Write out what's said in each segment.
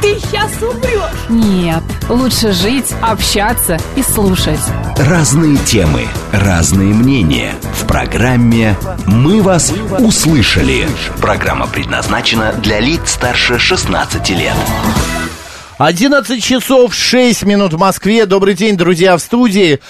ты сейчас умрешь. Нет, лучше жить, общаться и слушать. Разные темы, разные мнения. В программе «Мы вас услышали». Программа предназначена для лиц старше 16 лет. 11 часов 6 минут в Москве. Добрый день, друзья, в студии.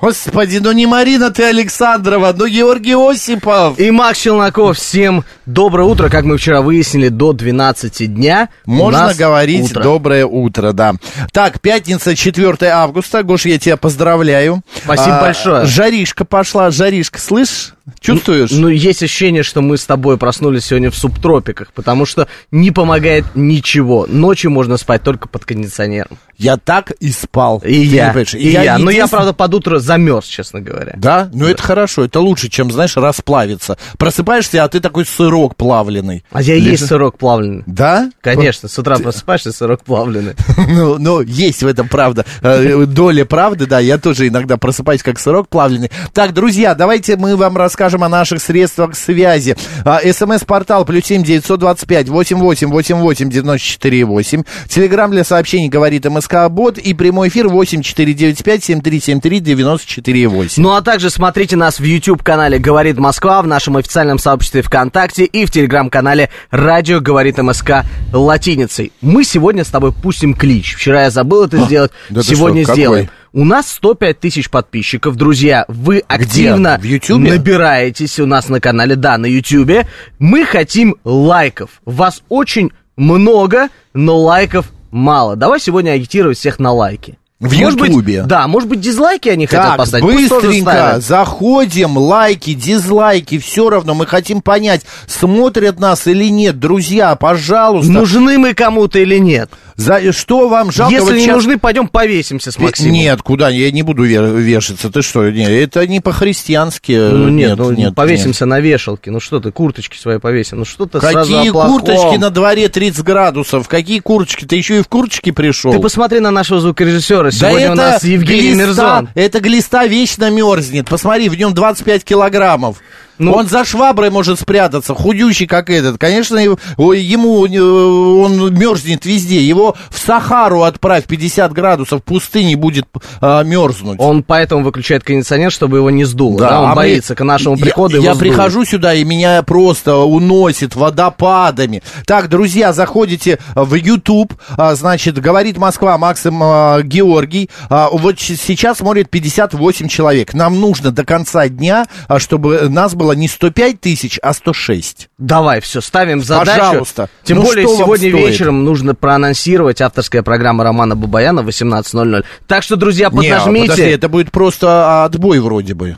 А, Господи, ну не Марина ты Александрова, ну Георгий Осипов. И Макс Челноков. Всем доброе утро. Как мы вчера выяснили, до 12 дня Можно говорить утро. доброе утро, да. Так, пятница, 4 августа. Гош, я тебя поздравляю. Спасибо большое. Жаришка пошла, жаришка, слышь? Чувствуешь? Ну, есть ощущение, что мы с тобой проснулись сегодня в субтропиках, потому что не помогает ничего. Ночью можно спать только под кондиционером. Я так и спал. И Ты не я, понимаешь? и я. Но я, правда, под утро замерз, честно говоря. Да? Ну это хорошо, это лучше, чем, знаешь, расплавиться. Просыпаешься, а ты такой сырок плавленый. А я и Лежишь- есть сырок плавленый. Да? Конечно, с утра просыпаешься, сырок плавленый. Ну, ну, есть в этом правда. Э, Доля правды, да. Я тоже иногда просыпаюсь как сырок плавленый. Так, друзья, давайте мы вам расскажем о наших средствах связи. А, СМС-портал плюс семь девятьсот двадцать пять восемь восемь восемь восемь девяносто четыре восемь. Телеграмм для сообщений говорит МСК Бот и прямой эфир восемь четыре девять пять семь три семь три девяносто четыре восемь. Ну а также смотрите нас в YouTube-канале «Говорит Москва», в нашем официальном сообществе ВКонтакте и в Телеграм-канале «Радио говорит МСК» латиницей. Мы сегодня с тобой пустим клич. Вчера я забыл это сделать, да сегодня что, какой? сделаем. У нас 105 тысяч подписчиков, друзья. Вы активно набираетесь у нас на канале, да, на Ютубе. Мы хотим лайков. Вас очень много, но лайков мало. Давай сегодня агитировать всех на лайки. В Может быть, Ютубе? да, может быть, дизлайки они хотят Так, поставить. Пусть тоже быстренько заходим, лайки, дизлайки, все равно мы хотим понять, смотрят нас или нет. Друзья, пожалуйста, Нужны мы кому-то или нет? За, что вам жалко? Если Вот не щас- нужны, пойдем повесимся с Максимом. Нет, куда, я не буду ве- вешаться, ты что, не, это не по-христиански. Ну нет, нет, ну нет, повесимся на вешалке. Ну что ты, курточки свои повесим. Ну что ты нет. сразу Какие плохом? курточки на дворе 30 градусов? Какие курточки? Ты еще и в курточке пришел? Ты посмотри на нашего звукорежиссера. Да Сегодня это у нас Евгений глиста, Мирзон. Это глиста вечно мерзнет. Посмотри, в нем 25 килограммов. Ну- он за шваброй может спрятаться, худющий как этот. Конечно, ему э, он мерзнет везде. Его в Сахару отправь 50 градусов, в пустыне будет а, мерзнуть. Он поэтому выключает кондиционер, чтобы его не сдуло. Да, он а мы- боится к нашему Я- приходу Я, сдует. прихожу сюда, и меня просто уносит водопадами. Так, друзья, заходите в YouTube, а, значит, говорит Москва, Максим а, Георгий. А, Вот сейчас смотрит 58 человек. Нам нужно до конца дня, а, чтобы нас было не 105 тысяч, а 106. Давай, все, ставим задачу. Пожалуйста. Тем Ну, более сегодня вечером нужно проанонсировать авторская программа Романа Бабаяна в 18.00. Так что, друзья, Не, а, поднажмите. подожди, это будет просто отбой вроде бы.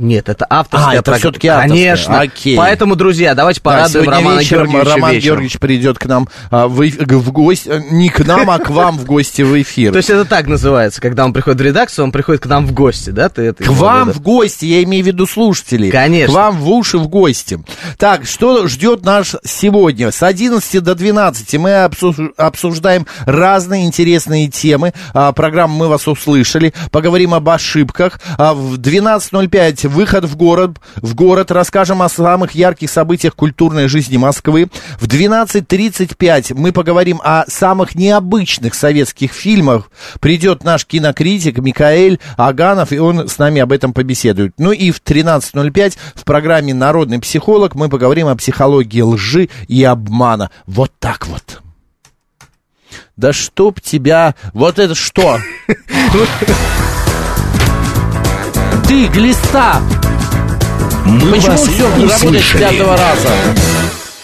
Нет, это авторская А, это всё-таки авторская. Конечно. Окей. Поэтому, друзья, давайте Да, порадуем сегодня Романа вечером Георгиевича Роман вечером. Георгиевич придет к нам а, в, в гости, э, не к нам, а к вам в гости в эфир. То есть это так называется, когда он приходит в редакцию, он приходит к нам в гости, да? Ты это К вам в гости, я имею в виду слушателей. Конечно. К вам в уши в гости. Так, что ждет нас сегодня? С 11 до 12 мы обсу- обсуждаем разные интересные темы. А, программу «Мы вас услышали». Поговорим об ошибках. А, в 12.05 выход в город. В город расскажем о самых ярких событиях культурной жизни Москвы. В 12.35 мы поговорим о самых необычных советских фильмах. Придет наш кинокритик Микаэль Аганов, и он с нами об этом побеседует. Ну и в 13.05 в программе «Народный психолог» мы поговорим о психологии лжи и обмана. Вот так вот. Да чтоб тебя... Вот это что? Ты, глиста! Мы Почему вас все работает с пятого раза?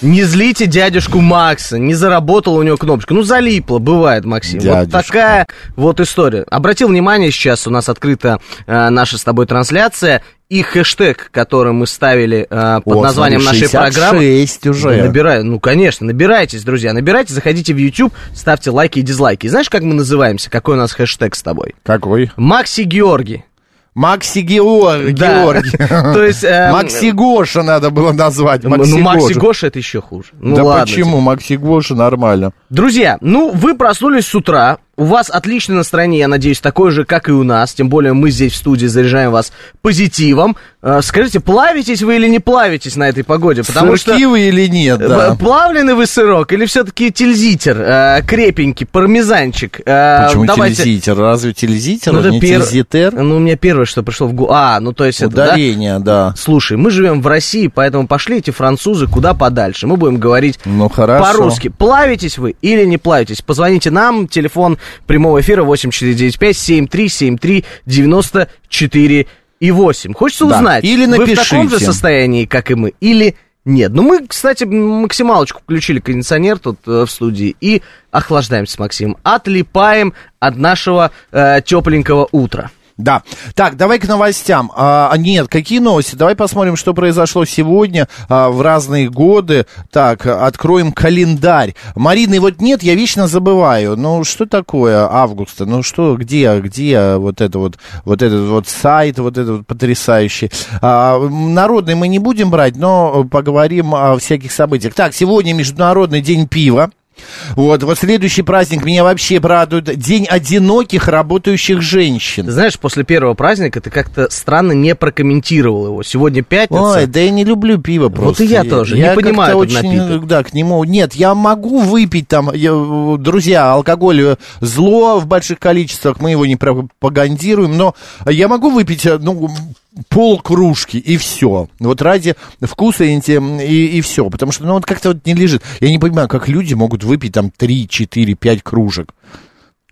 Не злите дядюшку Макса, не заработала у него кнопочка. Ну, залипла, бывает, Максим. Дядюшка. Вот такая вот история. Обратил внимание, сейчас у нас открыта э, наша с тобой трансляция, и хэштег, который мы ставили э, под О, названием смотри, нашей программы. 66 уже. Набирай, ну, конечно, набирайтесь, друзья, набирайте, заходите в YouTube, ставьте лайки и дизлайки. И знаешь, как мы называемся? Какой у нас хэштег с тобой? Какой? Макси Георгий. Макси Георг... Да. Георгий. То есть, эм, Макси Гоша надо было назвать. Ну, Макси ну, Макси Гоша. Гоша это еще хуже. Ну, да ладно почему? Макси Гоша нормально. Друзья, ну, вы проснулись с утра, у вас отличное настроение, я надеюсь, такое же, как и у нас, тем более мы здесь в студии заряжаем вас позитивом. Э, Скажите, плавитесь вы или не плавитесь на этой погоде? Потому что... Сырки вы или нет, да? э, Плавленый вы сырок или все-таки тильзитер, э, крепенький, пармезанчик? Почему давайте- тильзитер? Разве тильзитер, Ну, а это не пер- тильзитер? Ну, у меня первое, что пришло в голову. А, ну то есть это, да? Ударение, да. Слушай, мы живем в России, поэтому пошли эти французы куда подальше. Мы будем говорить Ну, по-русски. Плавитесь вы или не плавитесь? Позвоните нам, телефон прямого эфира 8495-7373-94 и 8. Хочется Да, узнать, или вы в таком же напишите. состоянии, как и мы, или нет. Ну, мы, кстати, максималочку включили кондиционер тут э, в студии и охлаждаемся с Максимом. Отлипаем от нашего э, тепленького утра. Да. Так, давай к новостям. А, нет, какие новости? Давай посмотрим, что произошло сегодня а, в разные годы. Так, откроем календарь. Марины вот нет, я вечно забываю. Ну, что такое августа? Ну, что, где, где вот это вот, вот этот вот сайт, вот этот вот потрясающий. А, народный мы не будем брать, но поговорим о всяких событиях. Так, сегодня Международный день пива. Вот, вот следующий праздник меня вообще радует. День одиноких работающих женщин. Ты знаешь, после первого праздника ты как-то странно не прокомментировал его. Сегодня пятница. Ой, да я не люблю пиво просто. и я тоже, не как-то понимаю этот очень, напиток. да, к нему... Нет, я могу выпить там, я- друзья, алкоголь э, зло в больших количествах, мы его не пропагандируем, но я могу выпить, э, ну, пол кружки и все. Вот ради вкуса и, и, и все. Потому что, ну, вот как-то вот не лежит. Я не понимаю, как люди могут выпить там 3, 4, 5 кружек.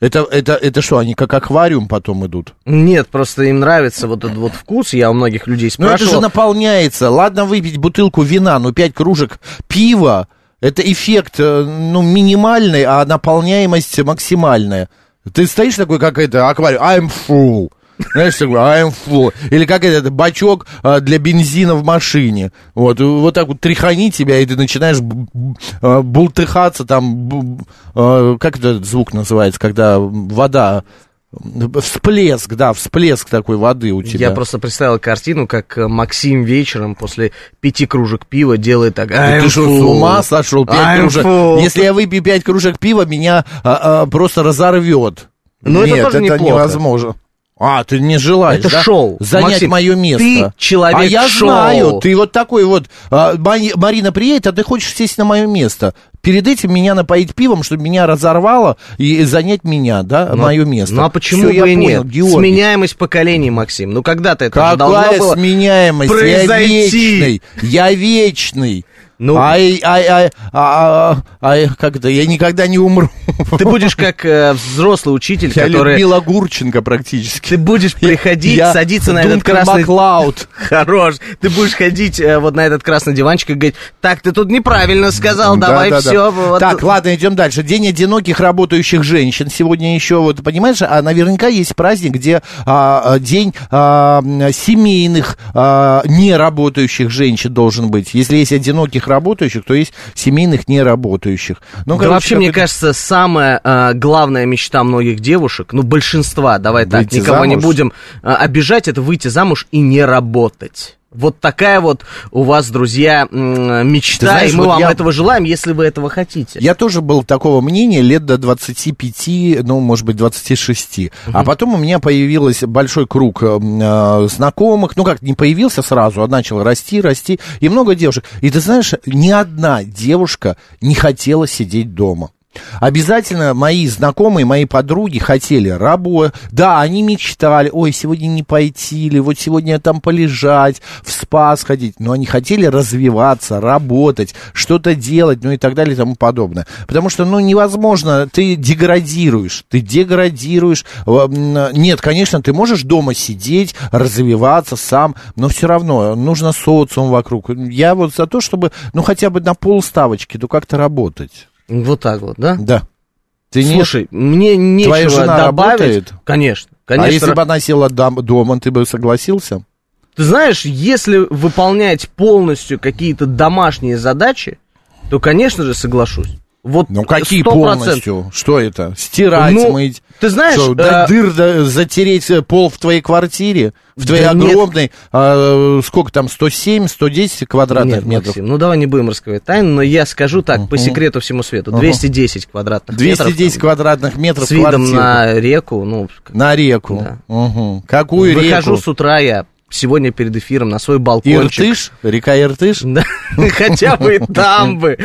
Это, это, это что, они как аквариум потом идут? Нет, просто им нравится вот этот вот вкус. Я у многих людей Ну это спрашивал. же наполняется. Ладно выпить бутылку вина, но пять кружек пива, это эффект, э, ну, минимальный, а наполняемость максимальная. Ты стоишь такой, как это, аквариум, I'm full. Знаешь, такой, I'm full. Или как этот бачок а, для бензина в машине. Вот, вот так вот тряхани тебя, и ты начинаешь а, бултыхаться там, а, как этот звук называется, когда вода, всплеск, да, всплеск такой воды у тебя. Я просто представил картину, как Максим вечером после пяти кружек пива делает так. Да «I'm ты что, с ума сошел? Пять кружек. full». Если я выпью пять кружек пива, меня а, а, просто разорвет. Ну, это тоже это неплохо. невозможно. А, ты не желаешь, Это да? шоу. Занять Максим, мое место. ты человек А я шоу. знаю, ты вот такой вот, а, Мари- Марина приедет, а ты хочешь сесть на мое место. Перед этим меня напоить пивом, чтобы меня разорвало и занять меня, да, Ну, мое место. Ну а почему Всё, бы я и понял, нет? Георгий. Сменяемость поколений, Максим. Ну когда-то это Какая должно было сменяемость? Я произойти. вечный. Я вечный. Ну- ай, ай, ай, а, а, ай, как это, я никогда не умру. Ты будешь как э, взрослый учитель, Я который... Людмила Гурченко практически. Ты будешь приходить, Я садиться на этот красный... Маклауд. Хорош. Ты будешь ходить э, вот на этот красный диванчик и говорить, так, ты тут неправильно сказал, Да, давай да, да. все. Вот... Так, ладно, идем дальше. День одиноких работающих женщин. Сегодня еще, вот, понимаешь, а наверняка есть праздник, где а, а, день а, семейных а, неработающих женщин должен быть. Если есть одиноких работающих, то есть семейных неработающих. Ну, да короче, вообще, мне кажется, самая э, главная мечта многих девушек, ну, большинства, давай так, Выйти никого не замуж? будем э, обижать, это выйти замуж и не работать. Вот такая вот у вас, друзья, мечта, знаешь, и мы вот вам я- этого желаем, если вы этого хотите. Я тоже был такого мнения лет до 25, ну, может быть, 26. А потом у меня появился большой круг э, э, знакомых. Ну, как, не появился сразу, а начал расти, расти. И много девушек. И ты знаешь, ни одна девушка не хотела сидеть дома. Обязательно мои знакомые, мои подруги хотели работать. Да, они мечтали, ой, сегодня не пойти или вот сегодня там полежать, в спа сходить. Но они хотели развиваться, работать, что-то делать, ну и так далее и тому подобное. Потому что, ну, невозможно, ты деградируешь, ты деградируешь. Э, Нет, конечно, ты можешь дома сидеть, развиваться сам, но все равно нужно социум вокруг. Я вот за то, чтобы, ну, хотя бы на полставочки, ну, как-то работать. Вот так вот, да? Да. Ты не- Слушай, мне нечего Твоя жена добавить. работает? Конечно. А Конечно. если бы она села дам- дома, ты бы согласился? Ты знаешь, если выполнять полностью какие-то домашние задачи, то, конечно же, соглашусь. Вот Ну, какие 100%. полностью? Что это? Стирать, Ну, мыть? Ты знаешь, Что, до э, дыр да, затереть э, пол в твоей квартире? В твоей Да огромной, а, сколько там, 107, 110 квадратных Нет, метров? Максим, ну давай не будем раскрывать тайну, но я скажу так, по секрету всему свету, 210 квадратных 210 метров. там, квадратных метров С видом квартиры. на реку, ну, На реку. Да. Мгм. Какую выхожу реку? с утра я сегодня перед эфиром на свой балкончик. Иртыш? Река Иртыш? Да, хотя бы и там бы,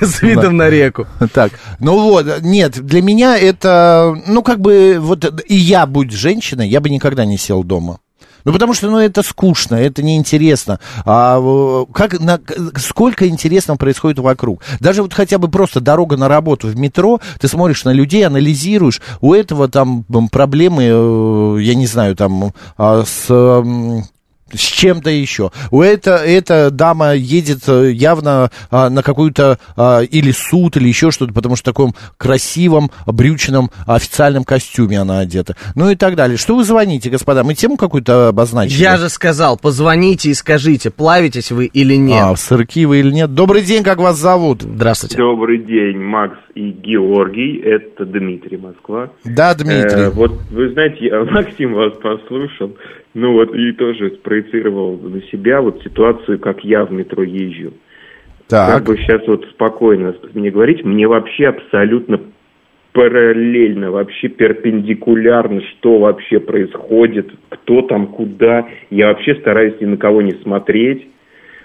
с видом на реку. Так, ну вот, нет, для меня это, ну, как бы, вот, и я, будь женщиной, я бы никогда не сел дома. Ну, потому что, ну, это скучно, это неинтересно. А э, как, на, сколько интересного происходит вокруг. Даже вот хотя бы просто дорога на работу в метро, ты смотришь на людей, анализируешь, у этого там проблемы, э, я не знаю, там, а, с... с чем-то еще. У это, эта дама едет э, явно а, на какую-то а, или суд, или еще что-то, потому что в таком красивом, брючном, официальном костюме она одета. Ну и так далее. Что вы звоните, господа? Мы тему какую-то обозначили? Я же сказал, позвоните и скажите, плавитесь вы или нет. А, сырки вы или нет? Добрый день, как вас зовут? Здравствуйте. Добрый день, Макс и Георгий. Это Дмитрий, Москва. Да, Дмитрий. Э, вот вы знаете, я Максим вас послушал, ну вот и тоже спроецировал на себя вот ситуацию, как я в метро езжу. так. Как бы сейчас вот спокойно мне говорить, мне вообще абсолютно параллельно, вообще перпендикулярно, что вообще происходит, кто там, куда. Я вообще стараюсь ни на кого не смотреть.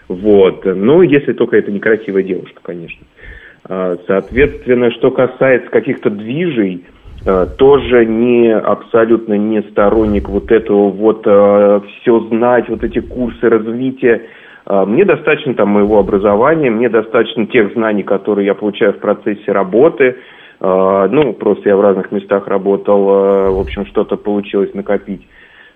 Вот. Ну, если только это некрасивая девушка, конечно. А, Соответственно, что касается каких-то движей, а, тоже не абсолютно не сторонник вот этого вот все знать, вот эти курсы развития. А, Мне достаточно там моего образования, мне достаточно тех знаний, которые я получаю в процессе работы. А, Ну, просто я в разных местах работал, а, в общем, что-то получилось накопить.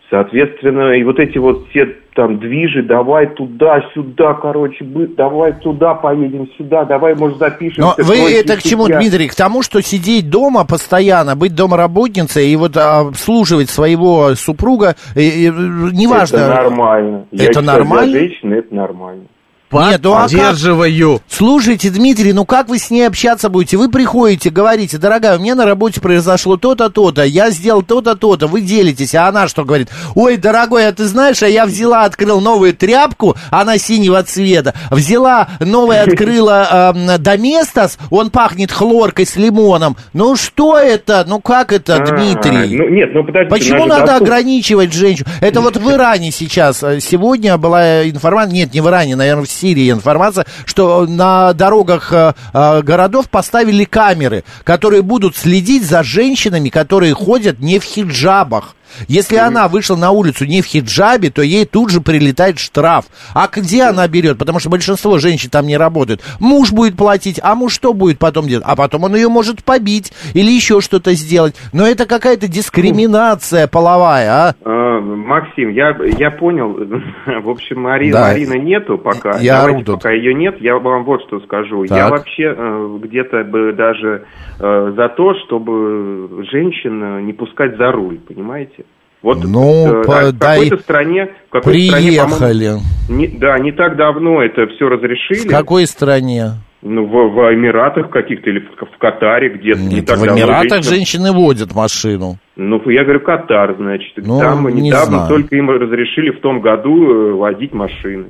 Соответственно, и вот эти вот все там движи, давай туда-сюда, короче, давай туда поедем, сюда, давай, может, запишемся. Но вы это к чему. Дмитрий? К тому, что сидеть дома постоянно, быть домработницей и вот а, обслуживать своего супруга, э, э, неважно. Это нормально. Я Это считаю, нормально? Для женщины это нормально. Нет, ну а? Поддерживаю. Слушайте, Дмитрий, ну как вы с ней общаться будете? Вы приходите, говорите, дорогая, у меня на работе произошло то-то, то-то, я сделал то-то, то-то, вы делитесь, а она что говорит? Ой, дорогой, а ты знаешь, а я взяла, открыл новую тряпку, она синего цвета, взяла, новая открыла эм, Доместос, он пахнет хлоркой с лимоном. Ну что это? Ну как это, А, Дмитрий? ну, нет, ну подождите. Почему надо ограничивать женщину? Это вот в Иране сейчас. э, Сегодня была информация, нет, не в Иране, наверное, в Сирии информация, что на дорогах э, э, городов поставили камеры, которые будут следить за женщинами, которые ходят не в хиджабах. Если она вышла на улицу не в хиджабе, то ей тут же прилетает штраф. А где она берет? Потому что большинство женщин там не работают. Муж будет платить, а муж что будет потом делать? А потом он ее может побить или еще что-то сделать. Но это какая-то дискриминация половая, а? А, Максим, я, я понял. В общем, Мари, Да. Марина нету пока. Я Давайте, пока ее нет, я вам вот что скажу. Я Так. вообще э, где-то бы даже э, за то, чтобы женщин э, не пускать за руль, понимаете? Вот Ну, э, по- в какой-то стране, в какой стране, Приехали. не- да, не так давно это все В разрешили. какой стране? Ну, в, в Эмиратах каких-то или в, в Катаре где-то не Нет, так в Эмиратах женщина- женщины водят машину. Ну, я говорю, Катар, значит. Ну, Там не недавно знаю. только им разрешили в том году э, водить машины.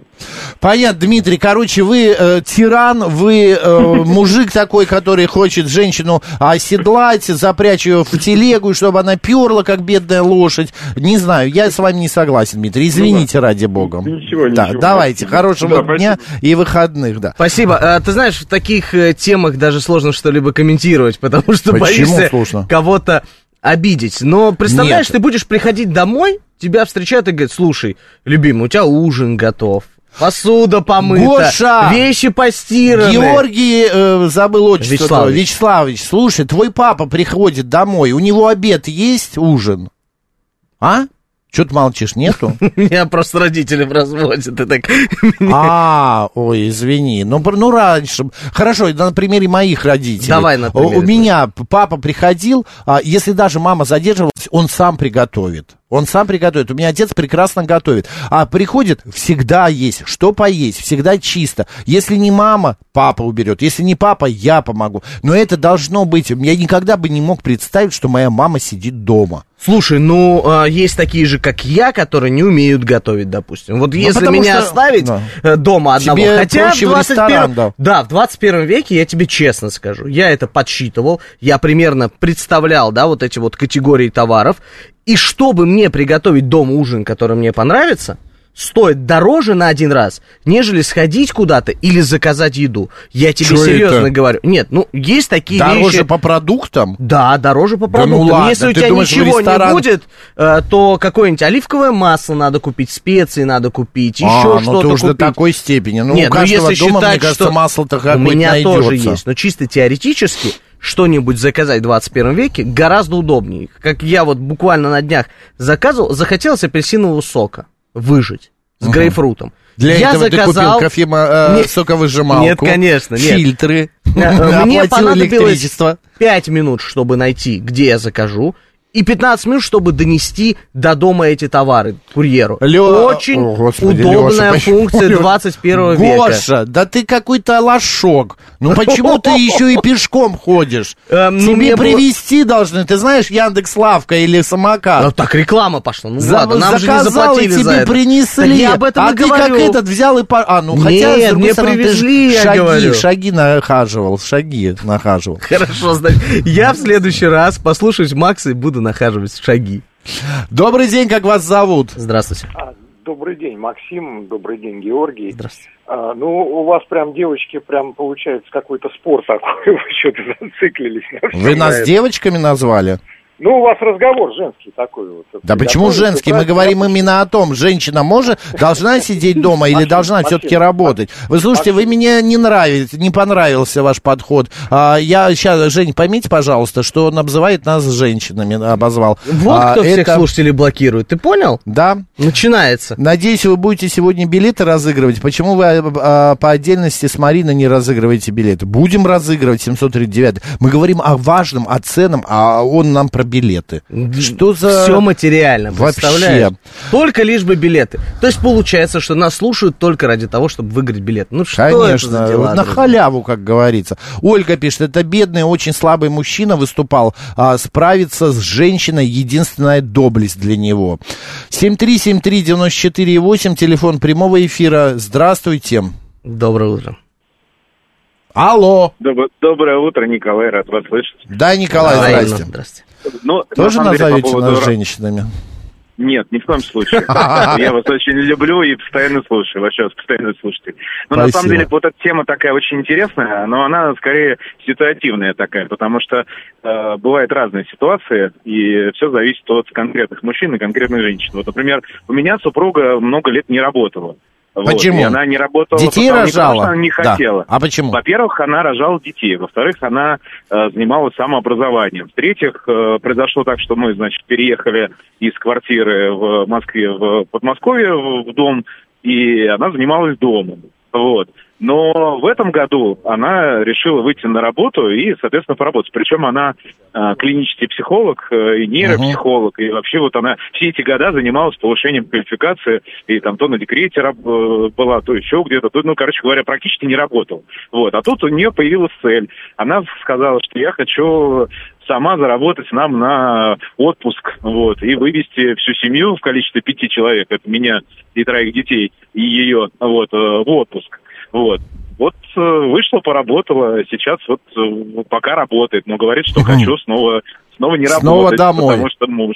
Понятно, Дмитрий. Короче, вы э, тиран, вы э, мужик такой, который хочет женщину оседлать, запрячь ее в телегу, чтобы она перла, как бедная лошадь. Не знаю, я с вами не согласен, Дмитрий. Извините, ради бога. Ничего, Да, ничего. давайте, хорошего Да, дня и выходных, да. Спасибо. А, ты знаешь, в таких э, темах даже сложно что-либо комментировать, потому что Почему боишься кого-то обидеть. Но представляешь, Нет. ты будешь приходить домой, тебя встречают и говорят, слушай, любимый, у тебя ужин готов. Посуда помыта, Гоша! вещи постираны. Георгий э, забыл отчество. Вячеславович. Вячеславович, слушай, твой папа приходит домой, у него обед есть, ужин? А? Что ты молчишь, нету? Меня просто родители так... А, ой, извини. Ну, ну раньше. Хорошо, на примере моих родителей. Давай на примере У меня папа приходил, а, если даже мама задерживалась, он сам приготовит. Он сам приготовит. У меня отец прекрасно готовит. А приходит, всегда есть. Что поесть, всегда чисто. Если не мама, папа уберет. Если не папа, я помогу. Но это должно быть. Я никогда бы не мог представить, что моя мама сидит дома. Слушай, ну, а, есть такие же, как я, которые не умеют готовить, допустим. Вот если Ну, меня что- оставить да. э, дома одного, Тебе хотя в 21 ресторан, да. да, в 21 веке, я тебе честно скажу, я это подсчитывал, я примерно представлял, да, вот эти вот категории товаров, и чтобы мне приготовить дома ужин, который мне понравится, стоит дороже на один раз, нежели сходить куда-то или заказать еду. Я тебе Чё серьезно это? говорю. Нет, ну, есть такие Дороже вещи... по продуктам? Да, дороже по Да ну продуктам. ладно, Если у тебя думаешь, ничего ресторан- не будет, э, то какое-нибудь оливковое масло надо купить, специи надо купить, еще а, ну что-то ты уже до такой степени. Ну, Нет, у ну каждого если дома, считать, мне кажется, что масло-то у какое-то меня найдется. тоже есть, но чисто теоретически что-нибудь заказать в 21 веке гораздо удобнее. Как я вот буквально на днях заказывал, захотелось апельсинового сока выжить с грейпфрутом. Для я этого заказал... ты купил кофема, э, соковыжималку. Нет, конечно, нет. Фильтры. Э, Мне Оплатил понадобилось электричество. 5 минут, чтобы найти, где я закажу, и 15 минут, чтобы донести до дома эти товары курьеру. Лё- Очень О, Господи, удобная Лёша, почему? функция 21 века. Гоша, да ты какой-то лошок. Ну почему ты еще и пешком ходишь? Эм, ну, Тебе привезти должны, ты знаешь, Яндекс Лавка или Ну, самокат. так реклама пошла. Ну ладно, нам же не заплатили тебе за это. принесли. Я об этом а ты как этот взял и... А, ну хотя, Нет, мне привезли, я шаги, говорю. шаги нахаживал, шаги нахаживал. Хорошо, значит, я в следующий раз послушаюсь Макса и буду нахаживать шаги. Добрый день, как вас зовут? Здравствуйте. А, Добрый день, Максим. Добрый день, Георгий. Здравствуйте. А, ну, у вас прям, девочки, прям получается какой-то спор такой. Вы что-то зациклились. Вы на нас этом. девочками назвали? Ну, у вас разговор женский такой вот. Да почему женский? Мы говорим именно о том, женщина может, должна сидеть дома или должна все-таки работать. Вы слушайте, вы мне не нравитесь, не понравился ваш подход. А, я сейчас, Жень, поймите, пожалуйста, что он обзывает нас женщинами, обозвал. Вот А, кто всех это- слушателей блокирует. Ты понял? Да. Начинается. Надеюсь, вы будете сегодня билеты разыгрывать. Почему вы а, по отдельности с Мариной не разыгрываете билеты? Будем разыгрывать 739. Мы говорим о важном, о ценном, а он нам про билеты. Что за... Все материально, Вообще. представляешь? Только лишь бы билеты. То есть получается, что нас слушают только ради того, чтобы выиграть билет. Ну что это Конечно, за дела? на друзья? халяву, как говорится. Ольга пишет, это бедный, очень слабый мужчина выступал. А, справиться с женщиной единственная доблесть для него. 7373948, телефон прямого эфира. Здравствуйте. Доброе утро. Алло. Доброе, доброе утро, Николай, рад вас слышать. Да, Николай, здрасте. Здрасте. Ну, на Тоже самом деле, по назовете поводу нас женщинами? Нет, ни в коем случае. Я вас очень люблю и постоянно слушаю, вообще вас постоянно слушатель. Но на Спасибо. самом деле вот эта тема такая очень интересная, но она скорее ситуативная такая, потому что э, бывают разные ситуации, и все зависит от конкретных мужчин и конкретных женщин. Вот, например, у меня супруга много лет не работала. Вот, Почему? и она не работала Детей потому, не потому, рожала? что она не Да. хотела. А почему? Во-первых, она рожала детей. Во-вторых, она э, занималась самообразованием. В-третьих, э, произошло так, что мы, значит, переехали из квартиры в Москве в Подмосковье в, в дом, и она занималась домом. Вот. Но в этом году она решила выйти на работу и, соответственно, поработать. Причем она э, клинический психолог э, и нейропсихолог. И вообще вот она все эти года занималась повышением квалификации. И там то на декрете раб- э, была, то еще где-то. То, ну, короче говоря, практически не работала. Вот. А тут у нее появилась цель. Она сказала, что я хочу сама заработать нам на отпуск, вот, и вывести всю семью в количестве пяти человек, это меня и троих детей, и ее, вот, э, в отпуск. Вот. Вот э, вышла, поработала, сейчас вот э, пока работает, но говорит, что хочу снова, снова не Снова работать, домой. потому что муж.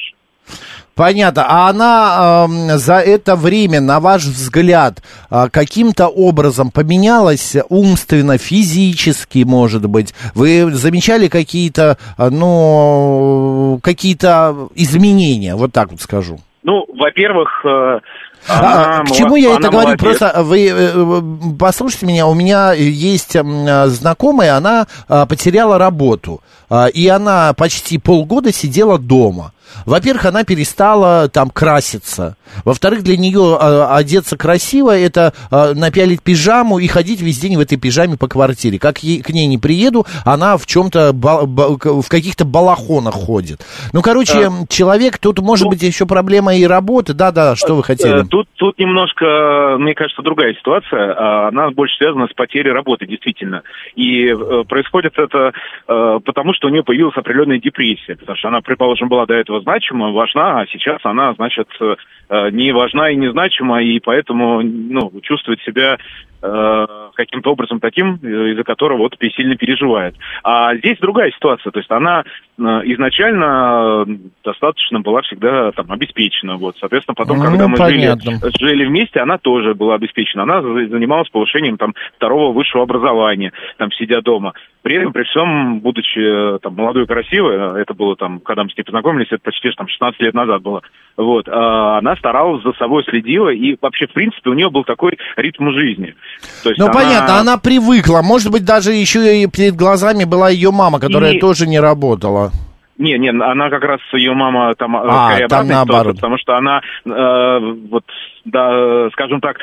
Понятно. А она эм, за это время, на ваш взгляд, э, каким-то образом поменялась умственно, физически, может быть? Вы замечали какие-то, э, ну, какие-то изменения, вот так вот скажу? Ну, во-первых, э, А, она к чему я это говорю? молодец. Просто вы э, э, послушайте меня, у меня есть м, э, знакомая, она э, потеряла работу, э, и она почти полгода сидела дома. Во-первых, она перестала там краситься. Во-вторых, для нее э, одеться красиво это э, напялить пижаму и ходить весь день в этой пижаме по квартире. Как ей, к ней не приеду, она в чем-то в каких-то балахонах ходит. Ну, короче, А. человек, тут может быть еще проблема и работы. Да-да, что вы хотели? Э, Тут, тут немножко, мне кажется, другая ситуация. А, Она больше связана с потерей работы, действительно. И э, происходит это потому, что у нее появилась определенная депрессия. Потому что она, предположим, была до этого значима, важна, а сейчас она, значит, э, не важна и не значима, и поэтому ну, чувствует себя каким-то образом таким, э, из-за которого вот сильно переживает. А здесь другая ситуация, то есть она э, изначально э, достаточно была всегда там обеспечена, вот, соответственно, потом, Ну, когда мы понятно. жили, жили вместе, она тоже была обеспечена, она за- занималась повышением там второго высшего образования, там сидя дома. При этом, при всем, будучи э, там молодой и красивой, э, это было там, когда мы с ней познакомились, это почти там 16 лет назад было, вот, э, она старалась за собой следила, и вообще, в принципе, у нее был такой ритм жизни. То есть Ну, она- понятно, она привыкла. Может быть, даже еще и перед глазами была ее мама, которая И- тоже не работала. Не, не, она как раз ее мама там э, А, скорее там наоборот. ситуация, потому что она э, вот, да, скажем так,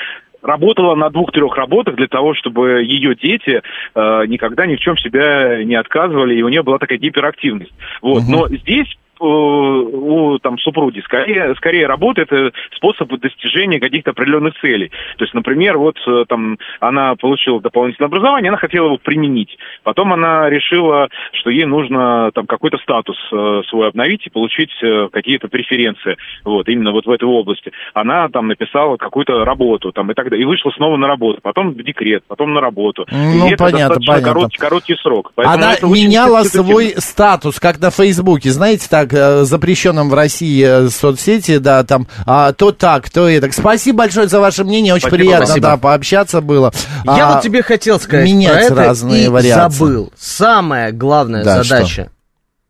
работала на двух-трех работах для того, чтобы ее дети э, никогда ни в чем себя не отказывали, и у нее была такая гиперактивность. Вот, но здесь у там супруги скорее скорее работа это способ достижения каких-то определенных целей. То есть, например, вот э, там она получила дополнительное образование, она хотела его применить. Потом она решила, что ей нужно там какой-то статус э, свой обновить и получить э, какие-то преференции. Вот именно вот в этой области. Она там написала какую-то работу там и так далее и вышла снова на работу. Потом в декрет, потом на работу. Ну, и это понятно, достаточно понятно. Короткий, короткий срок. Поэтому Она это меняла свой статус, как на Фейсбуке, знаете, так, э, запрещенном в России э, соцсети, да, там, а, то так, то это. Спасибо большое за ваше мнение, очень Спасибо, приятно, спасибо. да, пообщаться было. Я А, вот тебе хотел сказать менять про это разные и вариации. забыл. Самая главная Да, задача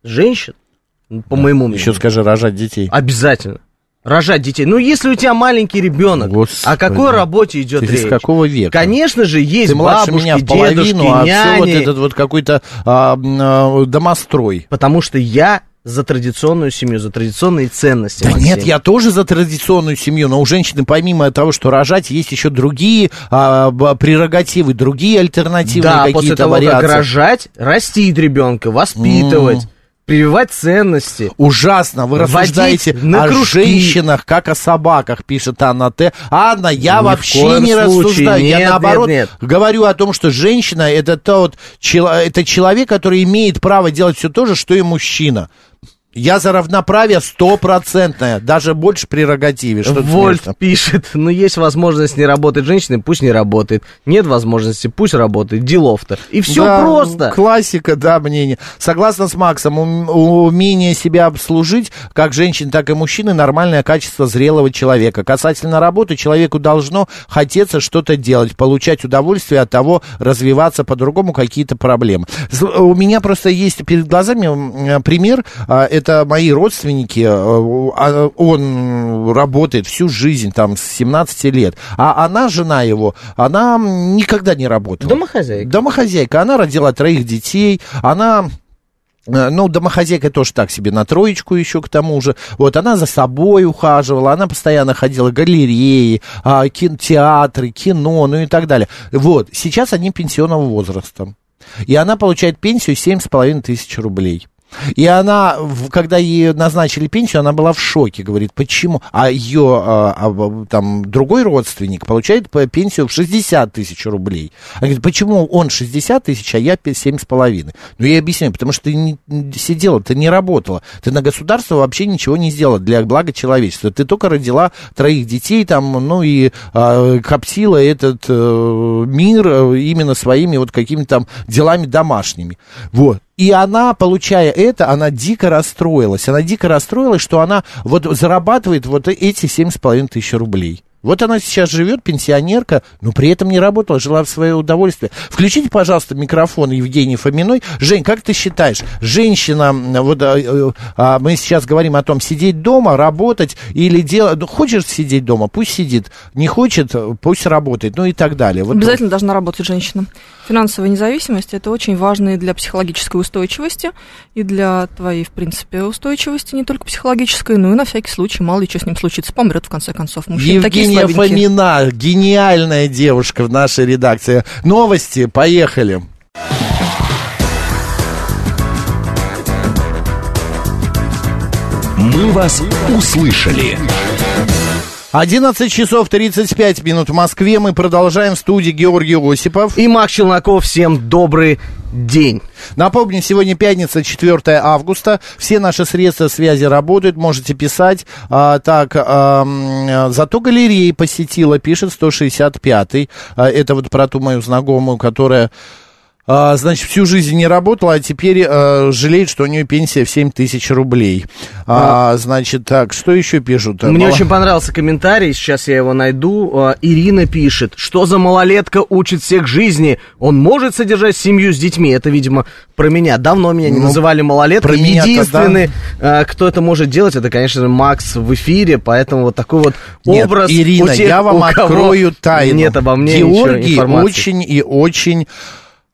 женщин, по моему мнению, Еще скажи, рожать детей. обязательно рожать детей. Ну, если у тебя маленький ребенок, о какой работе идет Ты речь? из какого века? Конечно же, есть Ты бабушки, меня в половину, дедушки, а няни. все вот этот вот какой-то а, а, домострой. Потому что я за традиционную семью, за традиционные ценности. Да Максим. нет, я тоже за традиционную семью, но у женщины, помимо того, что рожать, есть еще другие а, прерогативы, другие альтернативные Да, какие-то после того, вариации. как рожать, растить ребенка, воспитывать, М. прививать ценности. Ужасно, вы рассуждаете на о кружки. женщинах, как о собаках, пишет Анна Т. Анна, я Ни вообще не случае. рассуждаю. Нет, я нет, наоборот нет. говорю о том, что женщина это тот это человек, который имеет право делать все то же, что и мужчина. Я за равноправие стопроцентное, даже больше прерогативе. Что Вольф пишет, ну есть возможность не работать женщиной, пусть не работает. Нет возможности, пусть работает. Делов-то. И все Да, просто. Классика, да, мнение. Согласно с Максом, ум- умение себя обслужить, как женщин, так и мужчины, нормальное качество зрелого человека. Касательно работы, человеку должно хотеться что-то делать, получать удовольствие от того, развиваться по-другому, какие-то проблемы. У меня просто есть перед глазами м, пример, а, это мои родственники, э, а, он работает всю жизнь, там, с 17 лет, а она, жена его, она никогда не работала. Домохозяйка. Домохозяйка. Она родила троих детей, она Э, Ну, домохозяйка тоже так себе, на троечку еще к тому же. Вот, она за собой ухаживала, она постоянно ходила в галереи, а, кинотеатры, кино, ну и так далее. Вот, сейчас они пенсионного возраста. И она получает пенсию 7,5 тысяч рублей. И она, когда ей назначили пенсию, она была в шоке, говорит, почему? А ее а, а, там другой родственник получает по- пенсию в 60 тысяч рублей. Она говорит, почему он 60 тысяч, а я семь с половиной? Ну, я объясняю, потому что ты не сидела, ты не работала. Ты на государство вообще ничего не сделала для блага человечества. Ты только родила троих детей там, ну, и а, коптила этот э, мир э, именно своими вот какими-то там делами домашними. Вот. И она, получая это, она дико расстроилась. Она дико расстроилась, что она вот зарабатывает вот эти семь с половиной тысяч рублей. Вот она сейчас живет, пенсионерка, но при этом не работала, жила в свое удовольствие. Включите, пожалуйста, микрофон Евгении Фоминой. Жень, как ты считаешь, женщина, вот а, э, а, мы сейчас говорим о том, сидеть дома, работать или делать, ну, хочешь сидеть дома, пусть сидит, не хочет, пусть работает, ну и так далее. Вот Обязательно должна работать женщина. Финансовая независимость это очень важно и для психологической устойчивости, и для твоей, в принципе, устойчивости, не только психологической, но и на всякий случай, мало ли что с ним случится, помрет в конце концов. Мужчины такие Евгения. Фомина, гениальная девушка в нашей редакции. Новости, поехали. «Мы вас услышали». 11 часов 35 минут в Москве. Мы продолжаем в студии Георгий Осипов. И Макс Челноков, всем добрый день. Напомню, сегодня пятница, 4 августа. Все наши средства связи работают, можете писать. А, так, ам, зато галереи посетила, пишет 165-й. А, это вот про ту мою знакомую, которая... а, значит, всю жизнь не работала, а теперь а, жалеет, что у нее пенсия в 7 тысяч рублей. А, значит, так, что еще пишут? Мне Мало- очень понравился комментарий, сейчас я его найду. А, Ирина пишет, что за малолетка учит всех жизни? Он может содержать семью с детьми? Это, видимо, про меня. Давно меня не Ну, называли малолеткой. про меня-то Единственный, а, кто это может делать, это, конечно же, Макс в эфире, поэтому вот такой вот Нет, образ Ирина, тех, я вам открою тайну. Нет обо мне Георгий очень и очень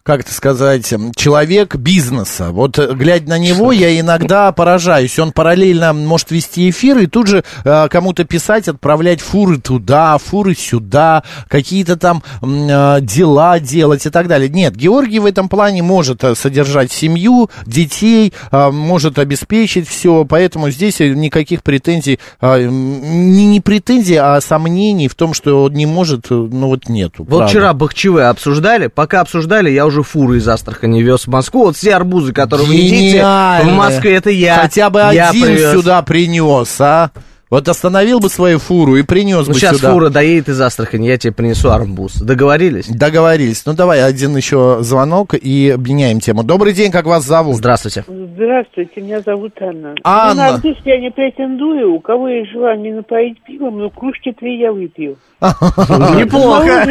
как это сказать, человек бизнеса. Вот э, глядя на него, я иногда поражаюсь. Он параллельно может вести эфир и тут же э, кому-то писать, отправлять фуры туда, фуры сюда, какие-то там э, дела делать и так далее. Нет, Георгий в этом плане может э, содержать семью, детей, э, может обеспечить все, поэтому здесь э, никаких претензий, э, не, не претензий, а сомнений в том, что он не может, ну вот нету. Вот правда. вчера Бахчевы обсуждали, пока обсуждали, я уже фуры из Астрахани вез в Москву. Вот все арбузы, которые вы едите в Гениально. Москве, это я. Хотя бы я один привез. сюда принес, а? Вот остановил бы свою фуру и принес Ну, бы сейчас сюда. фура доедет из Астрахани, я тебе принесу арбуз. Договорились? Договорились. Ну, давай один еще звонок и обменяем тему. Добрый день, как вас зовут? Здравствуйте. Здравствуйте, меня зовут Анна. Анна. Ну, на арбуз я не претендую. У кого есть желание напоить пивом, ну, кружки три я выпью. Неплохо.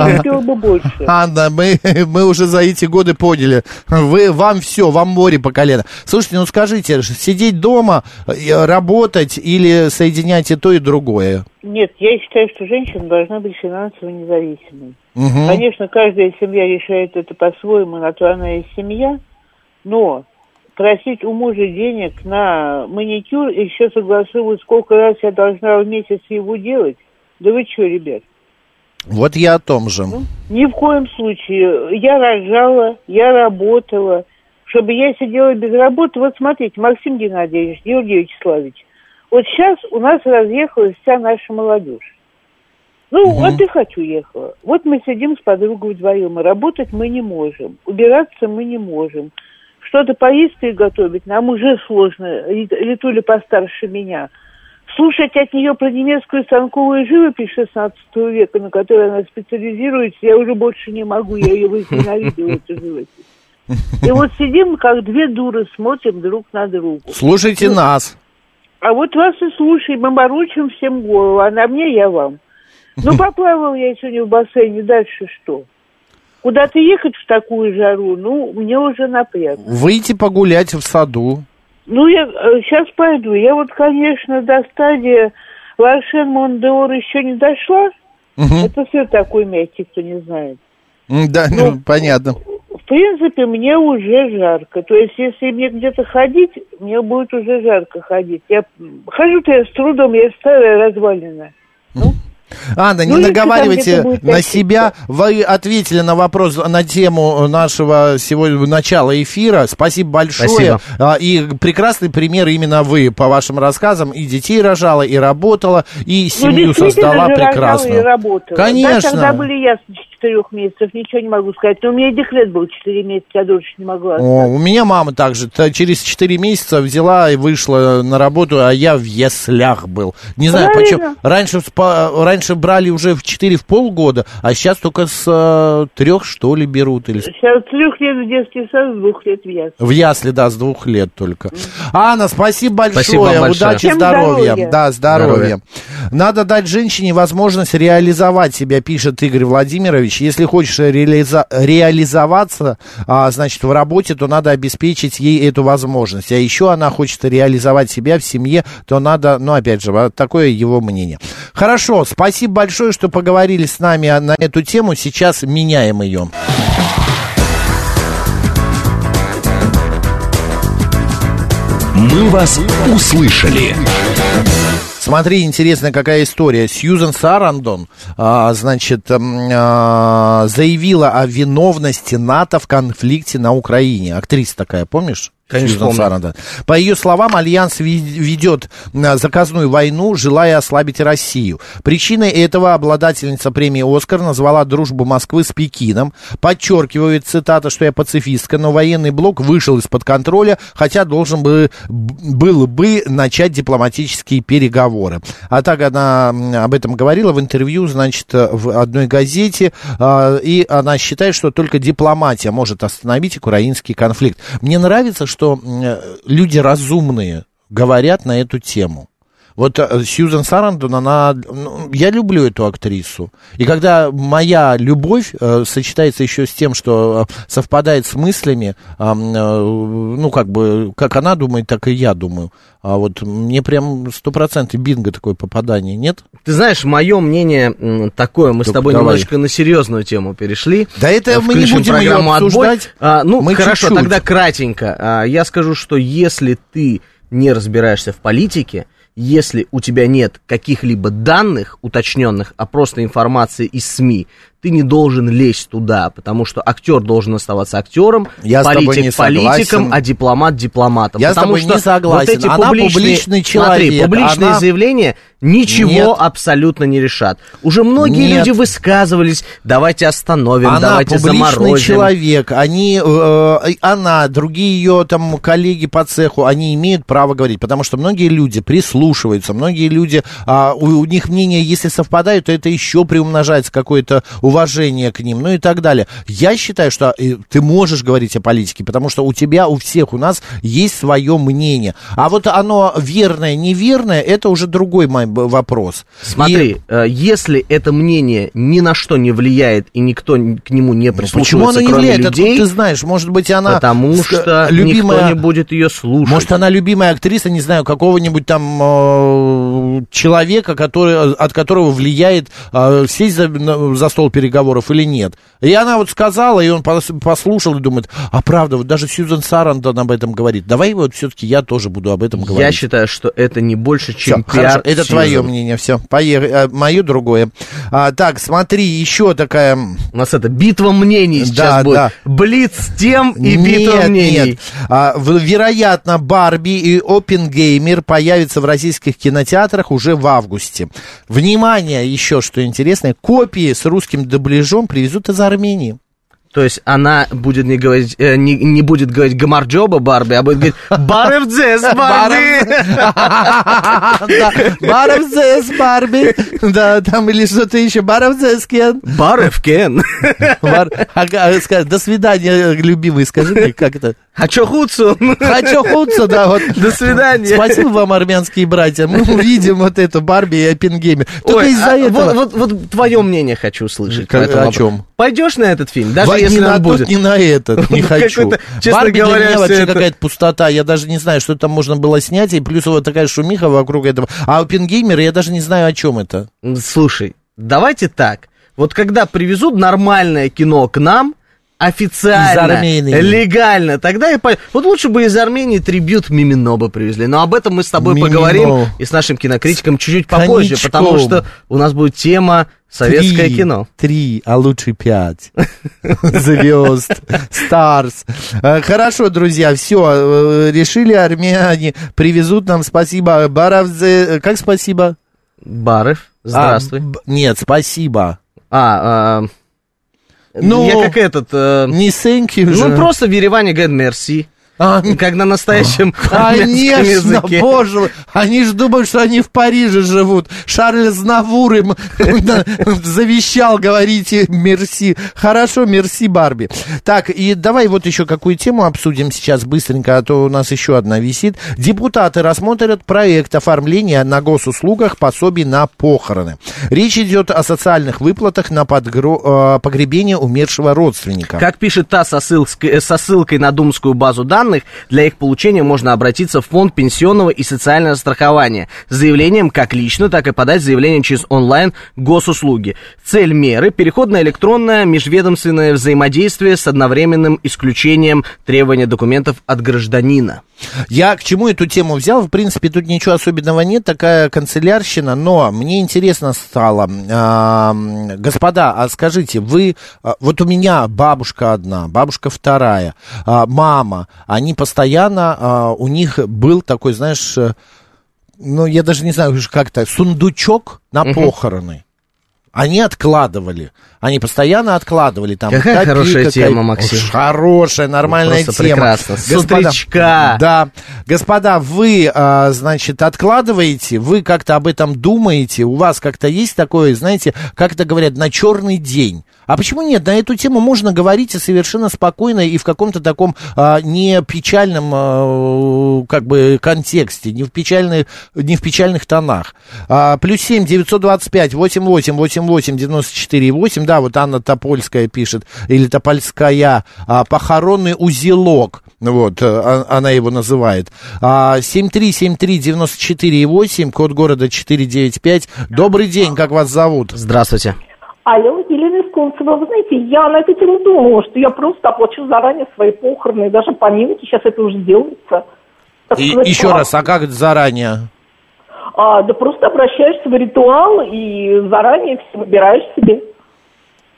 Анна, мы, мы уже за эти годы поняли. Вы, вам все, вам море по колено. Слушайте, ну скажите, сидеть дома, э, работать или соединять и то, и другое? Нет, я считаю, что женщина должна быть финансово независимой. Мгм. Конечно, каждая семья решает это по-своему, на то она и семья, но просить у мужа денег на маникюр и еще согласовывать, сколько раз я должна в месяц его делать, да вы что, ребят? Вот я о том же. Ни в коем случае. Я рожала, я работала. Чтобы я сидела без работы. Вот смотрите, Максим Геннадьевич, Георгий Вячеславович. Вот сейчас у нас разъехалась вся наша молодежь. Ну, отдыхать уехала. Вот мы сидим с подругой вдвоем, и работать мы не можем. Убираться мы не можем. Что-то поесть приготовить нам уже сложно. Ритуля постарше меня. Слушать от нее про немецкую станковую живопись 16 века, на которой она специализируется, я уже больше не могу, я ее возненавидела, эту живопись. И вот сидим, как две дуры, смотрим друг на друга. Слушайте Ну, нас. А вот вас и слушаем, мы морочим всем голову, а на мне я вам. Ну, поплавал я сегодня в бассейне, дальше что? Куда-то ехать в такую жару, ну, мне уже напряг. Выйти погулять в саду. Ну, я сейчас пойду. Я вот, конечно, до стадии Ларшен Мондеор еще не дошла. Мгм. Это все такой мягкий, кто не знает. Да, ну, понятно. Принципе, мне уже жарко. То есть, если мне где-то ходить, мне будет уже жарко ходить. Я хожу-то я с трудом, я старая развалина. Анна, не Ну, наговаривайте на себя. Вы ответили на вопрос на тему нашего сегодня начала эфира. Спасибо большое. Спасибо. А, И прекрасный пример именно вы по вашим рассказам. И детей рожала, и работала, и Ну, семью действительно создала и работала. Конечно. Да, тогда были ясны четырех месяцев, ничего не могу сказать. Но у меня и декрет был четыре месяца, я дольше не могла. О, у меня мама также та- через 4 месяца взяла и вышла на работу, а я в яслях был. Не знаю, Правильно. почему. Раньше, спа- раньше брали уже в 4 в полгода, а сейчас только с э, трех, что ли, берут. Или Сейчас с трех лет в детский сад, с двух лет в ясли. в ясли, да, с двух лет только. Анна, спасибо большое. Спасибо большое. Удачи, Всем здоровья. здоровья. Да, здоровья. Здоровья. Надо дать женщине возможность реализовать себя, пишет Игорь Владимирович. Если хочешь реализа- реализоваться, а, значит, в работе, то надо обеспечить ей эту возможность. А еще она хочет реализовать себя в семье, то надо, ну, опять же, вот такое его мнение. Хорошо, спасибо большое, что поговорили с нами на эту тему. Сейчас меняем ее. «Мы вас услышали». Смотри, интересная какая история. Сьюзен Сарандон, а, значит, а, заявила о виновности НАТО в конфликте на Украине. Актриса такая, помнишь? Конечно, Сьюзан. Сарандон. По ее словам, Альянс ведет а, заказную войну, желая ослабить Россию. Причиной этого обладательница премии «Оскар» назвала дружбу Москвы с Пекином. Подчеркивает, цитата, что я пацифистка, но военный блок вышел из-под контроля, хотя должен бы, был бы начать дипломатические переговоры. А так она об этом говорила в интервью, значит, в одной газете, а, и она считает, что только дипломатия может остановить украинский конфликт. Мне нравится, что м, люди разумные говорят на эту тему. Вот э, Сьюзен Сарандон, она... ну, я люблю эту актрису. И когда моя любовь э, сочетается еще с тем, что э, совпадает с мыслями, м, э, ну, как бы, как она думает, так и я думаю. А вот мне прям сто процентов бинго такое попадание, нет? Ты знаешь, мое мнение такое, мы с Так тобой давай. немножечко на серьезную тему перешли. Да это Э, мы не будем ее обсуждать. А, ну, Мы хорошо, чуть-чуть. тогда кратенько. А, я скажу, что если ты не разбираешься в политике, если у тебя нет каких-либо данных уточненных, а просто информации из СМИ, ты не должен лезть туда, потому что актер должен оставаться актером, Я с тобой политик не политиком, согласен. а дипломат дипломатом. Я с потому тобой что не согласен. Вот эти Она публичные, публичный смотри, человек, публичные она- заявления ничего Нет. абсолютно не решат. Уже многие Нет. люди высказывались, давайте остановим, Она давайте заморозим. человек, они, э, она, другие ее там коллеги по цеху, они имеют право говорить, потому что многие люди прислушиваются, многие люди, а, у, у них мнения, если совпадают, то это еще приумножается какое-то уважение к ним, ну и так далее. Я считаю, что э, ты можешь говорить о политике, потому что у тебя, у всех, у нас есть свое мнение. А вот оно верное, неверное, это уже другой б- вопрос. Смотри, э, если это мнение ни на что не влияет и никто к нему не И прислушивается, Почему оно не влияет? людей, Откуда ты знаешь? Может быть, она... потому что любимая... никто не будет ее слушать. Может, она любимая актриса, не знаю, какого-нибудь там э, человека, который, от которого влияет э, сесть за, за стол переговоров или нет. И она вот сказала, и он пос- послушал и думает, а правда, вот даже Сьюзен Сарандон об этом говорит. Давай вот все-таки я тоже буду об этом говорить. Я считаю, что это не больше, чем хорошо, пиар. это Твое мнение, все, поехали, мое другое. А, так, смотри, еще такая... У нас это битва мнений сейчас Да, будет. да. Блиц тем и битва Нет, мнений. нет. А, вероятно, Барби и Опенгеймер появятся в российских кинотеатрах уже в августе. Внимание, еще что интересное, копии с русским дубляжом привезут из Армении. То есть она будет не говорить, э, не, не будет говорить гамарджоба Барби, а будет говорить Баревдзес Барби. Баровзес, Барби. Да, там или что-то еще. Баровзес, Кен. Баревкен. Бар- Ага, а, ска- До свидания, любимый, скажи мне, как это? Хочу хуцу. Хочу хуться, да, вот. До свидания. Спасибо вам, армянские братья. Мы увидим вот эту Барби и Оппенгеймер. Только из-за а этого... Вот, твое мнение хочу услышать. О чем? Пойдешь на этот фильм, даже если на будет? тот, ни на этот, не Ну, хочу. какой-то, честно Барби для говоря, меня всё вообще это- какая-то пустота. Я даже не знаю, что там можно было снять, и плюс вот такая шумиха вокруг этого. А Оппенгеймер, я даже не знаю, о чем это. Слушай, давайте так. Вот когда привезут нормальное кино к нам, официально, Из Армении. легально, тогда и по... Вот лучше бы из Армении трибют Мимино бы привезли. Но об этом мы с тобой Мимино. поговорим и с нашим кинокритиком чуть-чуть попозже, Коньячком. потому что у нас будет тема советское Три, кино. Три, а лучше пять. Звезд, Старс. Э, Хорошо, друзья, все, решили армяне, привезут нам, спасибо, Баравзе, как спасибо? Баров, здравствуй. А, б- нет, спасибо. А, а, Ну, я как этот... э, Не thank you же. ну, просто в Ереване говорят «мерси». А, Как на настоящем Конечно, языке. боже мой. Они же думают, что они в Париже живут. Шарль Знавур им завещал, говорите, мерси. Хорошо, мерси, Барби. Так, и давай вот еще какую тему обсудим сейчас быстренько, а то у нас еще одна висит. Депутаты рассмотрят проект оформления на госуслугах пособий на похороны. Речь идет о социальных выплатах на подгро- э, погребение умершего родственника. Как пишет ТАСС э, со ссылкой на думскую базу данных, для их получения можно обратиться в фонд пенсионного и социального страхования с заявлением как лично, так и подать заявление через онлайн госуслуги. Цель меры – переход на электронное межведомственное взаимодействие с одновременным исключением требования документов от гражданина. Я к чему эту тему взял? В принципе, тут ничего особенного нет, такая канцелярщина, но мне интересно стало, господа, а скажите, вы, а, вот у меня бабушка одна, бабушка вторая, а, мама, они постоянно, а, у них был такой, знаешь, э, ну, я даже не знаю, как-то, сундучок на похороны. Они откладывали. Они постоянно откладывали там. Какая копейка, хорошая копейка. тема, Максим. Уж Хорошая, нормальная Просто тема. прекрасно. Господа. Да. Господа, вы, а, значит, откладываете, вы как-то об этом думаете, у вас как-то есть такое, знаете, как это говорят, на черный день. А почему нет? На эту тему можно говорить и совершенно спокойно и в каком-то таком а, не печальном а, как бы контексте, не в печальных, не в печальных тонах. А, плюс семь девятьсот двадцать пять восемь восемь восемь восемь девяносто четыре восемь. Да, вот Анна Топольская пишет или Топольская а, похоронный узелок. Вот, э, а- она его называет. А, 7373948, код города 495. Добрый день, как вас зовут? Здравствуйте. Алло, Елена Исконцева, вы знаете, я на эту тему думала, что я просто оплачу заранее свои похороны, даже поминки, сейчас это уже делается. И, сказать, еще а, раз, а как заранее? а, да просто обращаешься в ритуал и заранее все выбираешь себе.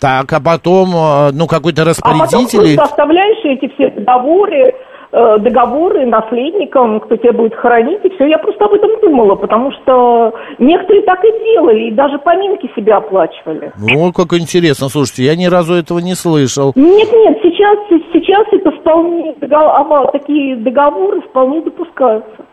Так, а потом, э, ну, какой-то А потом распорядитель... просто оставляешь эти все договоры, э, договоры наследникам, кто тебя будет хоронить, и все. Я просто об этом думала, потому что некоторые так и делали, и даже поминки себе оплачивали. Ну, как интересно, слушайте, я ни разу этого не слышал. Нет, нет, сейчас, сейчас это вполне, а, такие договоры вполне допускаются.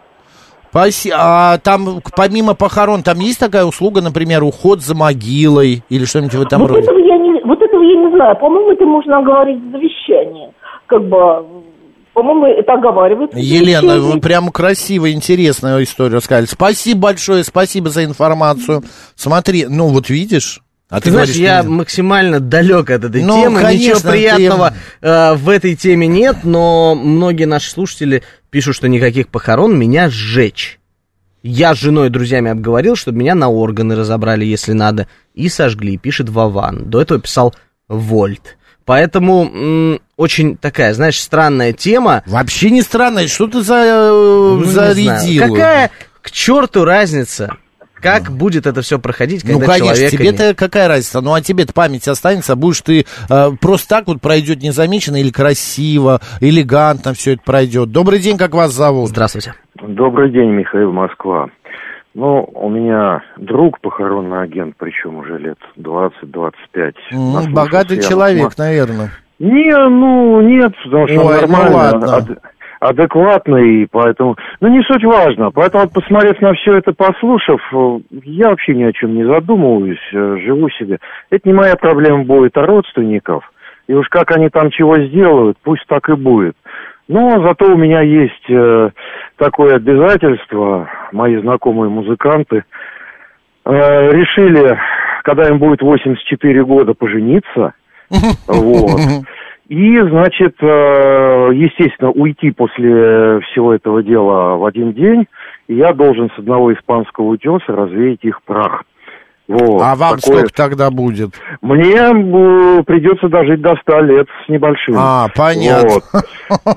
А там, помимо похорон, там есть такая услуга, например, уход за могилой или что-нибудь в этом вот, роде? этого я не, вот этого я не знаю. По-моему, это можно оговорить в завещании. Как бы, по-моему, это оговаривается. Елена, завещании. вы прям красиво, интересную историю рассказали. Спасибо большое, спасибо за информацию. Смотри, ну вот видишь... А ты, знаешь, говоришь, я что- максимально далек от этой Ну, темы. конечно, Ничего ты- приятного э, в этой теме нет, но многие наши слушатели пишут, что никаких похорон меня сжечь. Я с женой и друзьями обговорил, чтобы меня на органы разобрали, если надо, и сожгли, пишет Вован. До этого писал Вольт. Поэтому очень такая, знаешь, странная тема. Вообще не странная, что ты за, э, Ну, зарядил? Какая к черту разница? Как будет это все проходить, когда Ну, конечно, тебе-то нет? какая разница? Ну, а тебе-то память останется, будешь ты э, просто так вот пройдет незамеченно или красиво, элегантно все это пройдет. Добрый день, как вас зовут? Здравствуйте. Добрый день, Михаил Москва. Ну, у меня друг похоронный агент, причем уже лет 20-25. М, Наслушался Богатый человек, Москва. наверное. Не, ну, нет, потому что Ой, он ну нормально, ладно. Ад- адекватный, поэтому... Ну, не суть важно. Поэтому, вот, посмотрев на все это, послушав, э, я вообще ни о чем не задумываюсь, э, живу себе. Это не моя проблема будет, а родственников. И уж как они там чего сделают, пусть так и будет. Но зато у меня есть э, такое обязательство, мои знакомые музыканты э, решили, когда им будет 84 года, пожениться. Вот. И, значит, э, естественно, уйти после всего этого дела в один день, и я должен с одного испанского утеса развеять их прах. Вот, А вам такое- сколько тогда будет? Мне э, придется дожить до 100 лет с небольшим. А, понятно. Вот.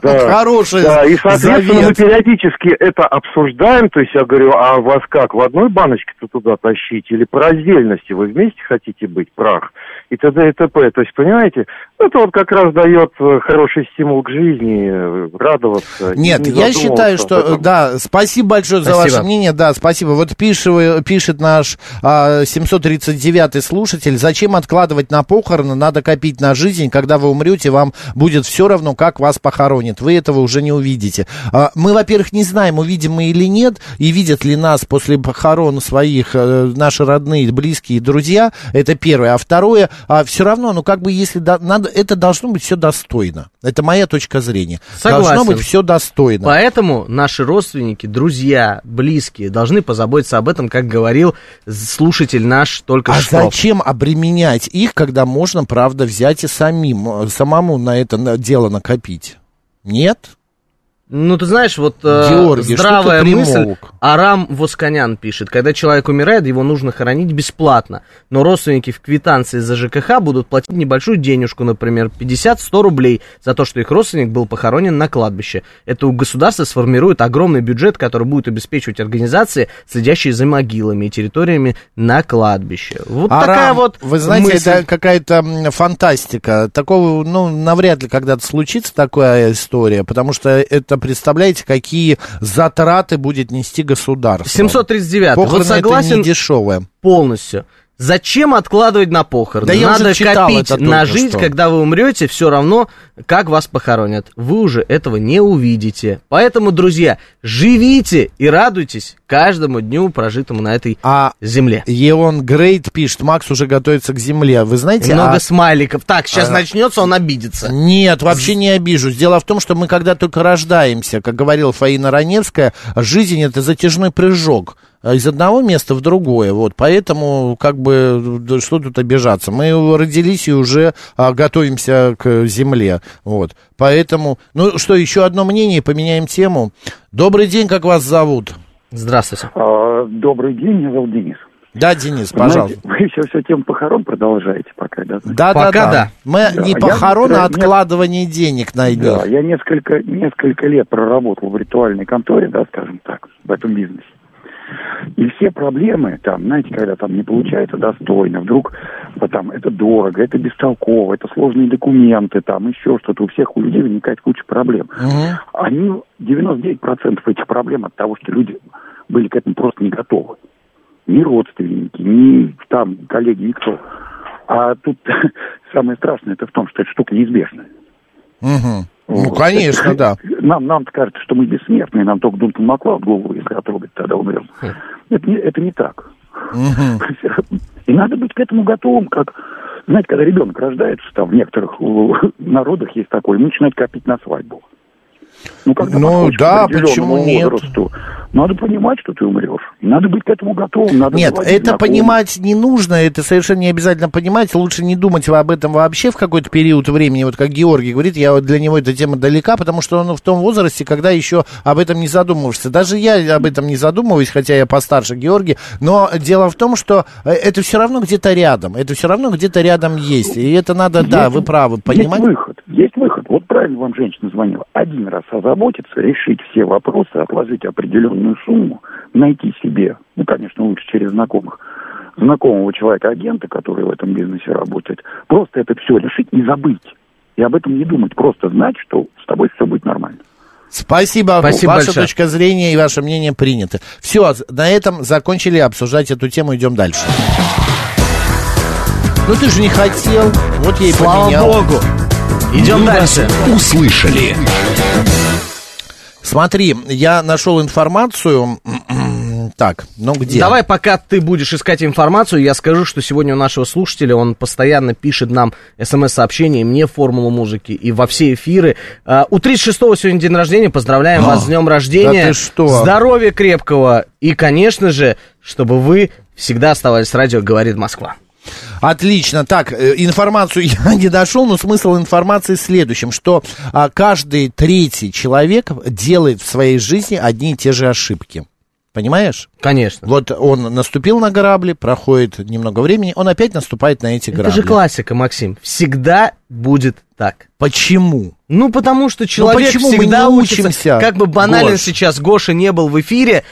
Да. Хороший Да, и, соответственно, мы периодически это обсуждаем. То есть я говорю, а вас как, в одной баночке-то туда тащить? Или по раздельности вы вместе хотите быть, прах? И т.д. и т.п. То есть, понимаете, это вот как раз дает э, хороший стимул к жизни, э, радоваться. Нет, не я считаю, что да, спасибо большое за ваше мнение, да, спасибо. Вот пишет, пишет наш а, 739-й слушатель, зачем откладывать на похороны, надо копить на жизнь, когда вы умрете, вам будет все равно, как вас похоронят, вы этого уже не увидите. А, мы, во-первых, не знаем, увидим мы или нет, и видят ли нас после похорон своих э, наши родные, близкие, друзья, это первое. А второе, а, все равно, ну как бы если надо, это должно быть все достойно. Это моя точка зрения. Согласен. Должно быть все достойно. Поэтому наши родственники, друзья, близкие должны позаботиться об этом, как говорил слушатель наш только А что. зачем обременять их, когда можно, правда, взять и самим, э, самому на это дело накопить? Нет? Ну, ты знаешь, вот э, Георгий, здравая мысль? Арам Восконян пишет, когда человек умирает, его нужно хоронить бесплатно, но родственники в квитанции за ЖКХ будут платить небольшую денежку, например, 50-100 рублей за то, что их родственник был похоронен на кладбище. Это у государства сформирует огромный бюджет, который будет обеспечивать организации, следящие за могилами и территориями на кладбище. Вот Арам, такая вот Вы знаете, мысль. это какая-то фантастика. Такого, ну, навряд ли когда-то случится такая история, потому что это, представляете, какие затраты будет нести государство. 739. Похороны согласен это не дешевое. полностью. Зачем откладывать на похороны? Да Надо копить это на жизнь, что. когда вы умрете, все равно, как вас похоронят. Вы уже этого не увидите. Поэтому, друзья, живите и радуйтесь каждому дню, прожитому на этой А земле. Еон Грейт пишет, Макс уже готовится к земле. Вы знаете, Много а- смайликов. Так, сейчас А- начнется, он обидится. Нет, вообще не обижусь. Дело в том, что мы когда только рождаемся, как говорила Фаина Раневская, жизнь это затяжной прыжок из одного места в другое. Вот, поэтому, как бы, что тут обижаться? Мы родились и уже а, готовимся к земле. Вот, поэтому, ну что, еще одно мнение, поменяем тему. Добрый день, как вас зовут? Здравствуйте. А, Добрый день, меня зовут Денис. Да, Денис, пожалуйста. Знаете, вы еще все тему похорон продолжаете пока, да? Да, да, да. Мы Да, не я похорон, а откладывание денег на них. Да, я несколько, несколько лет проработал в ритуальной конторе, да, скажем так, в этом бизнесе. И все проблемы, там, знаете, когда там не получается достойно, вдруг вот там это дорого, это бестолково, это сложные документы, там еще что-то, у всех у людей возникает куча проблем. Они, 99% этих проблем от того, что люди были к этому просто не готовы. Ни родственники, ни там коллеги, никто. А тут самое страшное это в том, что эта штука неизбежная. Мгм. Ну, Вот. конечно, да. Нам, нам кажется, что мы бессмертные, нам только Дункан Маклауд голову, если отрубит, тогда умрем. Это не, это не так. И надо быть к этому готовым, как, знаете, когда ребенок рождается, там в некоторых народах есть такое, ему начинают копить на свадьбу. Ну, когда Ну, да, почему нет? возрасту, надо понимать, что ты умрешь. И надо быть к этому готовым. Надо Нет, это знакомых. понимать не нужно, это совершенно не обязательно понимать. Лучше не думать об этом вообще в какой-то период времени. Вот как Георгий говорит, я вот для него эта тема далека, потому что он в том возрасте, когда еще об этом не задумываешься. Даже я об этом не задумываюсь, хотя я постарше Георгия. Но дело в том, что э, это все равно где-то рядом. Это все равно где-то рядом есть. И это надо, да, Есть- вы правы, понимать. Есть выход, есть выход. Вот правильно вам женщина звонила. Один раз озаботиться, решить все вопросы, отложить определенную сумму, найти себе, ну, конечно, лучше через знакомых, знакомого человека-агента, который в этом бизнесе работает, просто это все решить и забыть. И об этом не думать, просто знать, что с тобой все будет нормально. Спасибо. Спасибо Ваша большое. точка зрения и ваше мнение приняты. Все, на этом закончили обсуждать эту тему, идем дальше. Ну ты же не хотел, вот я и Слава поменял. богу. Идем Мы дальше. услышали. Смотри, я нашел информацию. Так, ну где? Давай, пока ты будешь искать информацию, я скажу, что сегодня у нашего слушателя, он постоянно пишет нам смс-сообщения, и мне формулу музыки, и во все эфиры. А, у 36-го сегодня день рождения, поздравляем вас с днем рождения. да ты что? Здоровья крепкого, и, конечно же, чтобы вы всегда оставались с радио «Говорит Москва». Отлично. Так, э, информацию я не дошел, но смысл информации в следующем, что а, каждый третий человек делает в своей жизни одни и те же ошибки. Понимаешь? Конечно. Вот он наступил на грабли, проходит немного времени, он опять наступает на эти грабли. Это же классика, Максим. Всегда будет так. Почему? Ну, потому что человек почему мы всегда не учится. учимся, Как бы банально Гош? сейчас Гоша не был в эфире,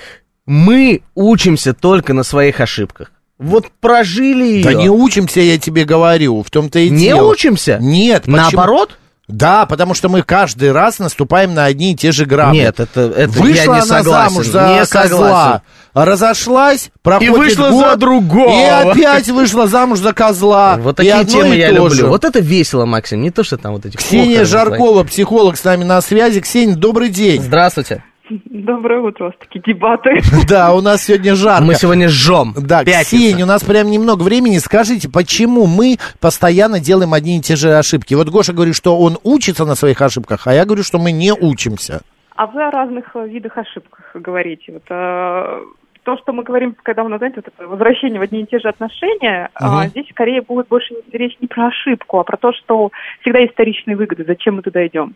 мы учимся только на своих ошибках. Вот прожили ее. Да не учимся, я тебе говорю, в том-то и Не дело. учимся? Нет. почему? Наоборот? Да, потому что мы каждый раз наступаем на одни и те же грабли. Нет, это, это Вышла я не она согласен. замуж за не козла, согласен. разошлась, проходит вышла год, за другого. И опять вышла замуж за козла. Вот И такие одно темы и я то люблю. Вот это весело, Максим. Не то, что там вот эти Ксения Жаркова, психолог, с нами на связи. Ксения, добрый день. Здравствуйте. Доброе утро, у вас такие дебаты. Да, у нас сегодня жарко. Мы сегодня жжем. Да, Пятница. Ксения, у нас прям немного времени. Скажите, почему мы постоянно делаем одни и те же ошибки? Вот Гоша говорит, что он учится на своих ошибках, а я говорю, что мы не учимся. А вы о разных э, видах ошибках говорите. Вот, э, то, что мы говорим, когда у нас, знаете, вот это возвращение в одни и те же отношения, а, Мгм. здесь скорее будет больше речь не про ошибку, а про то, что всегда есть вторичные выгоды, зачем мы туда идем.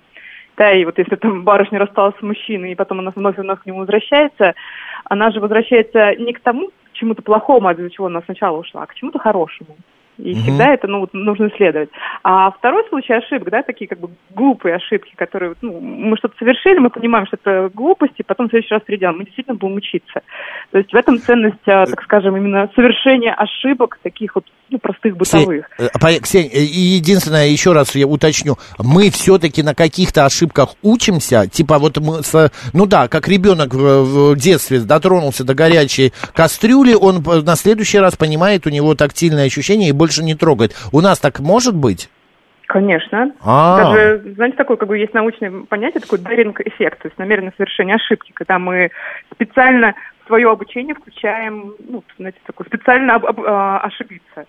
Да, и вот если там барышня рассталась с мужчиной, и потом она вновь вновь к нему возвращается, она же возвращается не к тому, к чему-то плохому, из-за чего она сначала ушла, а к чему-то хорошему. И Мгм. всегда это ну, нужно исследовать. А второй случай ошибок, да, такие как бы глупые ошибки, которые ну, мы что-то совершили, мы понимаем, что это глупости, потом в следующий раз придем, мы действительно будем учиться. То есть в этом ценность, а, так скажем, именно совершения ошибок, таких вот ну, простых бытовых. Ксения, э, по- Ксения, э, единственное, еще раз я уточню, мы все-таки на каких-то ошибках учимся, типа вот мы, с- ну да, как ребенок в, детстве дотронулся до горячей кастрюли, он на следующий раз понимает, у него тактильное ощущение и больше не трогает. У нас так может быть? Конечно. А. Даже, знаете, такое, как бы есть научное понятие, такой даринг-эффект, то есть намеренное совершение ошибки, когда мы специально в свое обучение включаем, ну, знаете, такое специально об- об- а, ошибиться.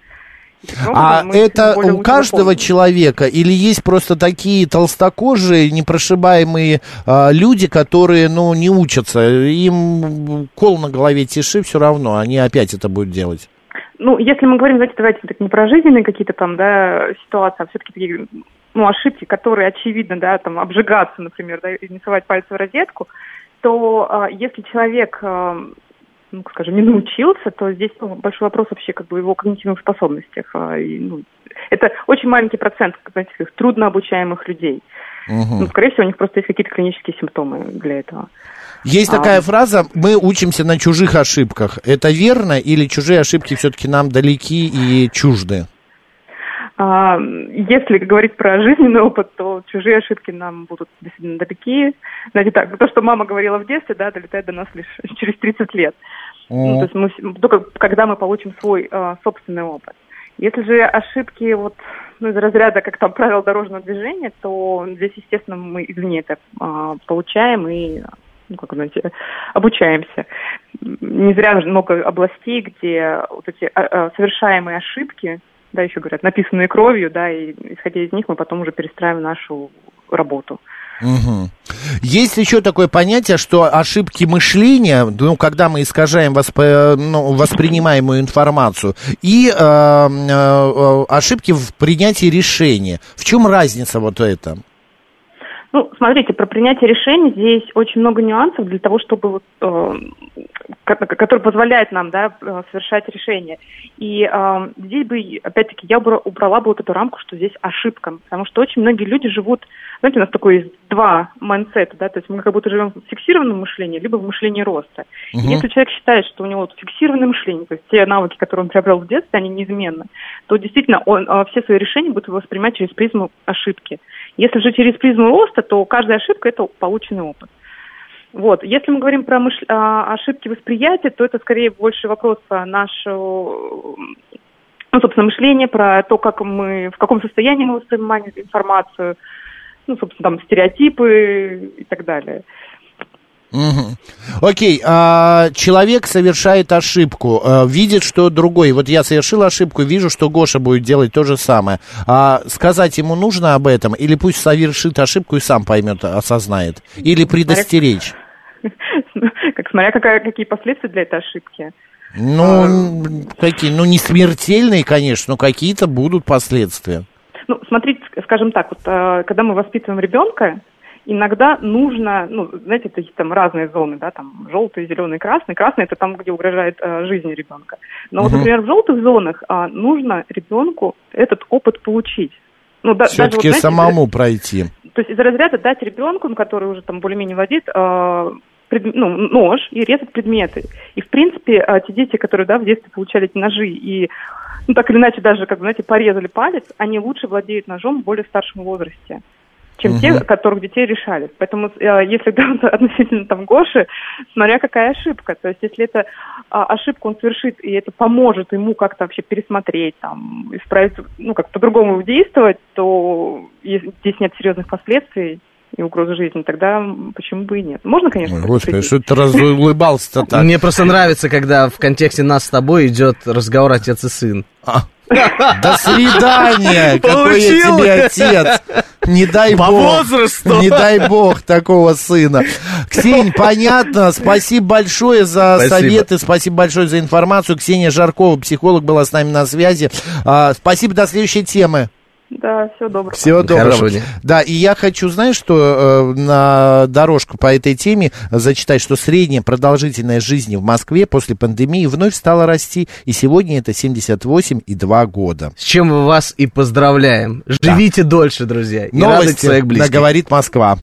А это у каждого запомним. человека или есть просто такие толстокожие, непрошибаемые а, люди, которые, ну, не учатся, им кол на голове тиши все равно, они опять это будут делать. Ну, если мы говорим, знаете, давайте так не про жизненные какие-то там, да, ситуации, а все-таки такие, ну, ошибки, которые очевидно, да, там, обжигаться, например, да, и не совать пальцы в розетку, то а, если человек, а, ну, скажем, не научился, то здесь ну, большой вопрос вообще как бы его когнитивных способностях. а, и, ну, это очень маленький процент, знаете, трудно обучаемых людей. Ну, скорее всего, у них просто есть какие-то клинические симптомы для этого. Есть А, такая фраза, мы учимся на чужих ошибках. Это верно или чужие ошибки все-таки нам далеки и чужды? А, Если говорить про жизненный опыт, то чужие ошибки нам будут действительно далеки. Знаете, так, то, что мама говорила в детстве, да, долетает до нас лишь через 30 лет. Ну, то есть мы, только когда мы получим свой а, собственный опыт. Если же ошибки вот, ну, из разряда, как там, правил дорожного движения, то здесь, естественно, мы извне это а, получаем и, ну, как знаете, обучаемся. Не зря много областей, где вот эти а, а, совершаемые ошибки, да, еще говорят, написанные кровью, да, и исходя из них мы потом уже перестраиваем нашу работу. Мгм. Есть еще такое понятие, что ошибки мышления, ну, когда мы искажаем восп- ну, воспринимаемую информацию, и э, э, ошибки в принятии решения. В чем разница вот это? Ну, смотрите, про принятие решений здесь очень много нюансов для того, чтобы э, ко- который позволяет нам, да, э, совершать решения. И э, здесь бы, опять-таки, я убра- убрала бы вот эту рамку, что здесь ошибка, потому что очень многие люди живут, знаете, у нас такое есть два майндсета, да, то есть мы как будто живем в фиксированном мышлении, либо в мышлении роста. И Мгм. Если человек считает, что у него вот фиксированное мышление, то есть те навыки, которые он приобрел в детстве, они неизменны, то действительно он э, все свои решения будет воспринимать через призму ошибки. Если же через призму роста, то каждая ошибка – это полученный опыт. Вот. Если мы говорим про мыш- а, ошибки восприятия, то это скорее больше вопрос про наше, ну, собственно, мышление, про то, как мы, в каком состоянии мы воспринимаем информацию, ну, собственно, там, стереотипы и так далее. Мгм. Окей, а, человек совершает ошибку, а, видит, что другой. Вот я совершил ошибку, вижу, что Гоша будет делать то же самое. А сказать ему нужно об этом, или пусть совершит ошибку и сам поймет, осознает, или предостеречь. Как смотря какая, какие последствия для этой ошибки. Ну, какие, ну не смертельные, конечно, но какие-то будут последствия. Ну, смотрите, скажем так, вот, э, когда мы воспитываем ребенка, иногда нужно, ну, знаете, такие там разные зоны, да, там желтый, зеленый, красный. Красный это там, где угрожает э, жизни ребенка. Но вот, Мгм. например, в желтых зонах а, нужно ребенку этот опыт получить. Ну, да- вот, Все-таки знаете, самому пройти. то есть из разряда дать ребенку, ну, который уже там более-менее владеет, э, пред- ну, нож и резать предметы. И, в принципе, э, те дети, которые, да, в детстве получали эти ножи и, ну, так или иначе, даже, как бы, знаете, порезали палец, они лучше владеют ножом в более старшем возрасте чем Мгм. те, которых детей решали. Поэтому, э, если говорить относительно там Гоши, смотря какая ошибка. То есть, если это а, ошибку он совершит, и это поможет ему как-то вообще пересмотреть, там, исправить, ну, как по-другому действовать, то здесь нет серьезных последствий и угрозы жизни, тогда почему бы и нет? Можно, конечно, Господи, предупредить. что ты разулыбался-то так? Мне просто нравится, когда в контексте нас с тобой идет разговор отец и сын. До свидания! Какой я тебе отец! Не дай По бог! возрасту! Не дай бог такого сына. Ксень, понятно. Спасибо большое за Спасибо. советы, спасибо большое за информацию. Ксения Жаркова, психолог, была с нами на связи. А, спасибо, до следующей темы. Да, всего доброго. Всего доброго. Хорошего дня. Да, и я хочу, знаешь, что э, на дорожку по этой теме зачитать, что средняя продолжительность жизни в Москве после пандемии вновь стала расти, и сегодня это 78,2 года. С чем мы вас и поздравляем. Живите дольше, друзья. И радуйте своих близких. на «Говорит Москва».